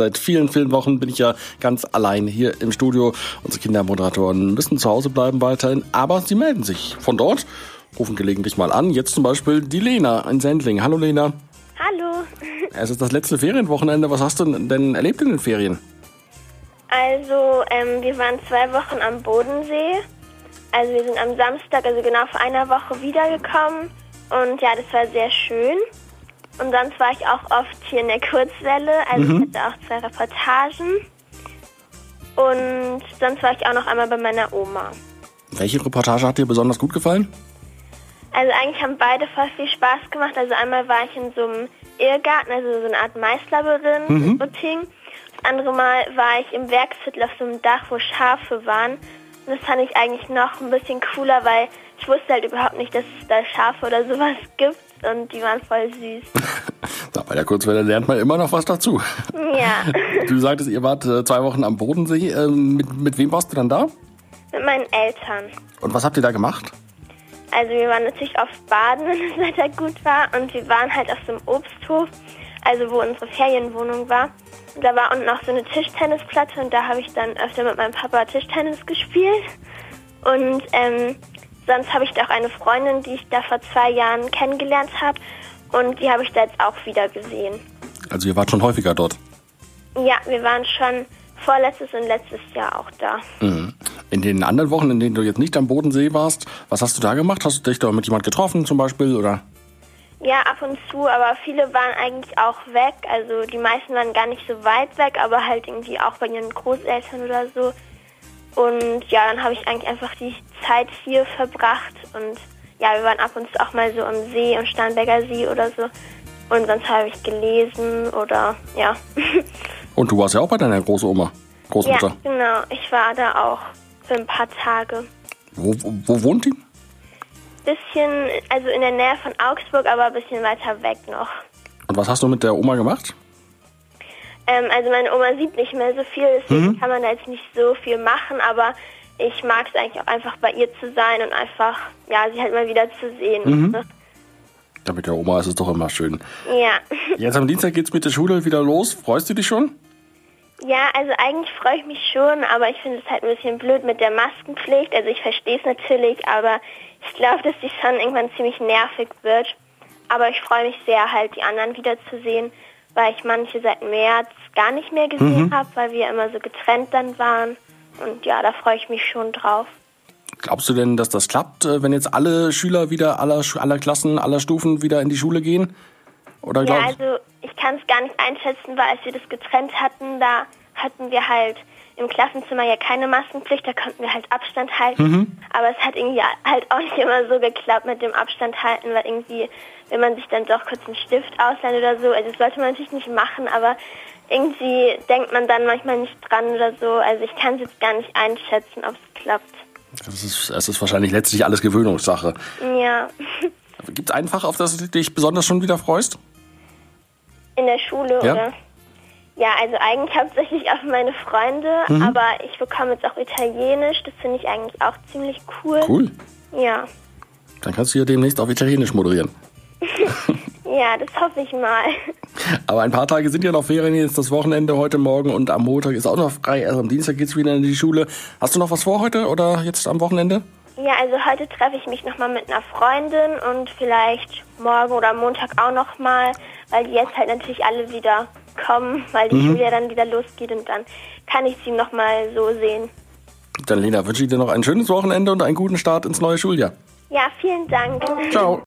Seit vielen, vielen Wochen bin ich ja ganz allein hier im Studio. Unsere Kindermoderatoren müssen zu Hause bleiben weiterhin, aber sie melden sich von dort, rufen gelegentlich mal an. Jetzt zum Beispiel die Lena in Sendling. Hallo Lena. Hallo. Es ist das letzte Ferienwochenende. Was hast du denn erlebt in den Ferien? Also, ähm, wir waren zwei Wochen am Bodensee. Also wir sind am Samstag, also genau vor einer Woche wiedergekommen. Und ja, das war sehr schön. Und sonst war ich auch oft hier in der Kurzwelle. Also ich hatte auch zwei Reportagen. Und sonst war ich auch noch einmal bei meiner Oma. Welche Reportage hat dir besonders gut gefallen? Also eigentlich haben beide voll viel Spaß gemacht. Also einmal war ich in so einem Irrgarten, also so eine Art Maislabyrinth in Butting. Das andere Mal war ich im Werksviertel auf so einem Dach, wo Schafe waren. Das fand ich eigentlich noch ein bisschen cooler, weil ich wusste halt überhaupt nicht, dass es da Schafe oder sowas gibt. Und die waren voll süß. Na, bei der Kurzwelle lernt man immer noch was dazu. Ja, Du sagtest, ihr wart äh, zwei Wochen am Bodensee. Ähm, mit, mit wem warst du dann da? mit meinen Eltern. Und was habt ihr da gemacht? Also wir waren natürlich oft baden, wenn das Wetter gut war. Und wir waren halt auf so einem Obsthof, also wo unsere Ferienwohnung war. Da war unten auch so eine Tischtennisplatte und da habe ich dann öfter mit meinem Papa Tischtennis gespielt. Und ähm, sonst habe ich da auch eine Freundin, die ich da vor zwei Jahren kennengelernt habe. Und die habe ich da jetzt auch wieder gesehen. Also ihr wart schon häufiger dort. Ja, wir waren schon vorletztes und letztes Jahr auch da. In den anderen Wochen, in denen du jetzt nicht am Bodensee warst, was hast du da gemacht? Hast du dich da mit jemand getroffen zum Beispiel? Oder? Ja, ab und zu, aber viele waren eigentlich auch weg. Also die meisten waren gar nicht so weit weg, aber halt irgendwie auch bei ihren Großeltern oder so. Und ja, dann habe ich eigentlich einfach die Zeit hier verbracht. Und ja, wir waren ab und zu auch mal so am See, am Starnberger See oder so. Und sonst habe ich gelesen oder ja. Und du warst ja auch bei deiner Großoma, ja, Großmutter. genau. Ich war da auch für ein paar Tage. Wo, wo, wo wohnt die? Bisschen, also in der Nähe von Augsburg, aber ein bisschen weiter weg noch. Und was hast du mit der Oma gemacht? Ähm, also meine Oma sieht nicht mehr so viel, deswegen kann man da jetzt nicht so viel machen, aber ich mag es eigentlich auch einfach bei ihr zu sein und einfach, ja, sie halt mal wieder zu sehen. Ne? Ja, mit der Oma ist es doch immer schön. Ja. Jetzt am Dienstag geht's mit der Schule wieder los. Freust du dich schon? Ja, also eigentlich freue ich mich schon, aber ich finde es halt ein bisschen blöd mit der Maskenpflicht. Also ich verstehe es natürlich, aber ich glaube, dass die schon irgendwann ziemlich nervig wird. Aber ich freue mich sehr, halt die anderen wiederzusehen, weil ich manche seit März gar nicht mehr gesehen habe, weil wir immer so getrennt dann waren. Und ja, da freue ich mich schon drauf. Glaubst du denn, dass das klappt, äh, wenn jetzt alle Schüler wieder aller, aller Klassen, aller Stufen wieder in die Schule gehen? Oder Ja, glaubst also ich kann es gar nicht einschätzen, weil als wir das getrennt hatten, da hatten wir halt im Klassenzimmer ja keine Maskenpflicht, da konnten wir halt Abstand halten. Aber es hat irgendwie halt auch nicht immer so geklappt mit dem Abstand halten, weil irgendwie, wenn man sich dann doch kurz einen Stift ausleiht oder so, also das sollte man natürlich nicht machen, aber irgendwie denkt man dann manchmal nicht dran oder so. Also ich kann es jetzt gar nicht einschätzen, ob es klappt. es ist, es ist wahrscheinlich letztlich alles Gewöhnungssache. Ja, Gibt es ein Fach, auf das du dich besonders schon wieder freust? In der Schule Ja. oder? Ja, also eigentlich hauptsächlich auf meine Freunde, aber ich bekomme jetzt auch Italienisch. Das finde ich eigentlich auch ziemlich cool. Cool. Ja, Dann kannst du ja demnächst auf Italienisch moderieren. ja, das hoffe ich mal. Aber ein paar Tage sind ja noch Ferien, jetzt das Wochenende heute Morgen und am Montag ist auch noch frei. Erst am Dienstag geht's wieder in die Schule. Hast du noch was vor heute oder jetzt am Wochenende? Ja, also heute treffe ich mich nochmal mit einer Freundin und vielleicht morgen oder Montag auch nochmal, weil die jetzt halt natürlich alle wieder kommen, weil die Schule ja dann wieder losgeht und dann kann ich sie nochmal so sehen. Dann Lena, wünsche ich dir noch ein schönes Wochenende und einen guten Start ins neue Schuljahr. Ja, vielen Dank. Ciao.